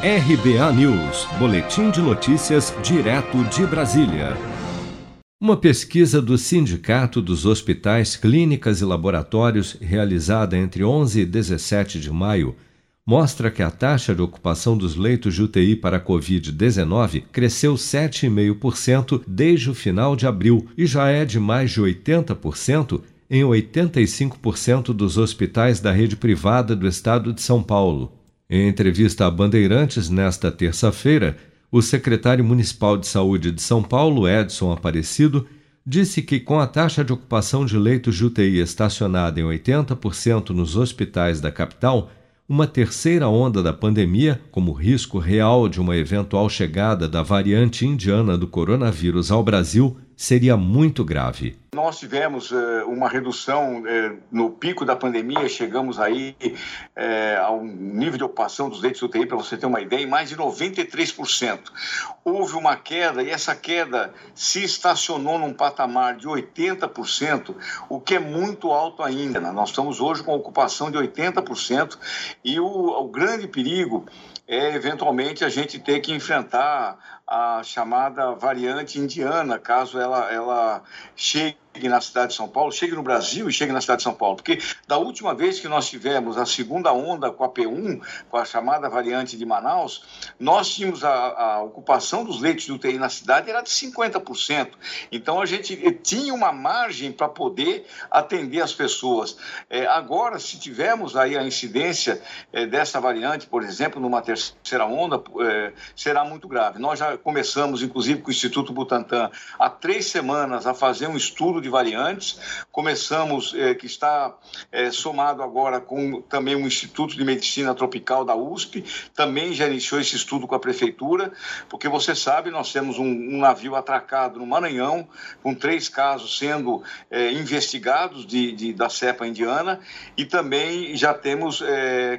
RBA News, Boletim de Notícias, direto de Brasília. Uma pesquisa do Sindicato dos Hospitais, Clínicas e Laboratórios, realizada entre 11 e 17 de maio, mostra que a taxa de ocupação dos leitos de UTI para a Covid-19 cresceu 7,5% desde o final de abril e já é de mais de 80% em 85% dos hospitais da rede privada do estado de São Paulo. Em entrevista a Bandeirantes nesta terça-feira, o secretário municipal de saúde de São Paulo, Edson Aparecido, disse que com a taxa de ocupação de leitos de UTI estacionada em 80% nos hospitais da capital, uma terceira onda da pandemia, como risco real de uma eventual chegada da variante indiana do coronavírus ao Brasil, seria muito grave. Nós tivemos uh, uma redução uh, no pico da pandemia, chegamos aí uh, a um nível de ocupação dos leitos UTI, para você ter uma ideia, em mais de 93%. Houve uma queda e essa queda se estacionou num patamar de 80%, o que é muito alto ainda. Né? Nós estamos hoje com ocupação de 80% e o, o grande perigo é eventualmente a gente ter que enfrentar a chamada variante indiana, caso ela, ela chegue na cidade de São Paulo, chegue no Brasil e chegue na cidade de São Paulo. Porque da última vez que nós tivemos a segunda onda com a P1, com a chamada variante de Manaus, nós tínhamos a, a ocupação dos leitos de UTI na cidade era de 50%. Então a gente tinha uma margem para poder atender as pessoas. É, agora, se tivermos aí a incidência é, dessa variante, por exemplo, numa terceira onda, é, será muito grave. Nós já começamos, inclusive, com o Instituto Butantan, há três semanas a fazer um estudo de variantes. Começamos, é, que está é, somado agora com também o Instituto de Medicina Tropical da USP, também já iniciou esse estudo com a Prefeitura, porque você sabe, nós temos um, um navio atracado no Maranhão, com três casos sendo é, investigados de, de, da cepa indiana, e também já temos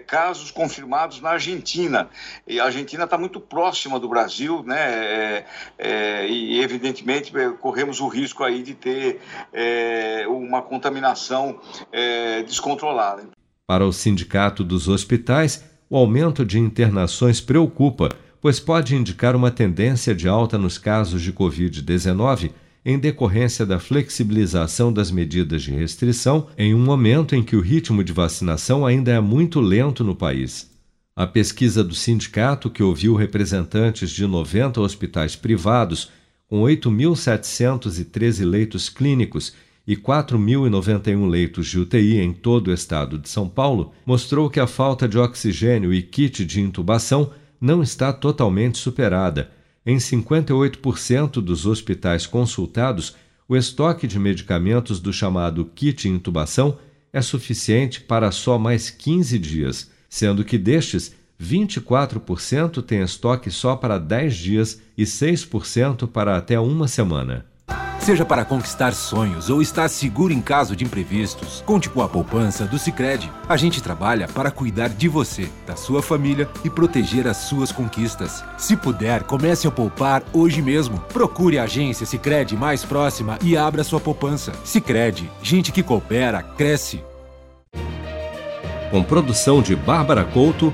casos confirmados na Argentina. E a Argentina está muito próxima do Brasil, né? É, é, e evidentemente é, corremos o risco aí de ter é, uma contaminação é, descontrolada. Para o Sindicato dos Hospitais, o aumento de internações preocupa, pois pode indicar uma tendência de alta nos casos de Covid-19 em decorrência da flexibilização das medidas de restrição em um momento em que o ritmo de vacinação ainda é muito lento no país. A pesquisa do sindicato, que ouviu representantes de 90 hospitais privados, com 8.713 leitos clínicos e 4.091 leitos de UTI em todo o estado de São Paulo, mostrou que a falta de oxigênio e kit de intubação não está totalmente superada. Em 58% dos hospitais consultados, o estoque de medicamentos do chamado kit intubação é suficiente para só mais 15 dias sendo que destes, 24% têm estoque só para 10 dias e 6% para até uma semana. Seja para conquistar sonhos ou estar seguro em caso de imprevistos, conte com a poupança do Sicredi. A gente trabalha para cuidar de você, da sua família e proteger as suas conquistas. Se puder, comece a poupar hoje mesmo. Procure a agência Sicredi mais próxima e abra sua poupança. Sicredi, gente que coopera cresce com produção de Bárbara Couto,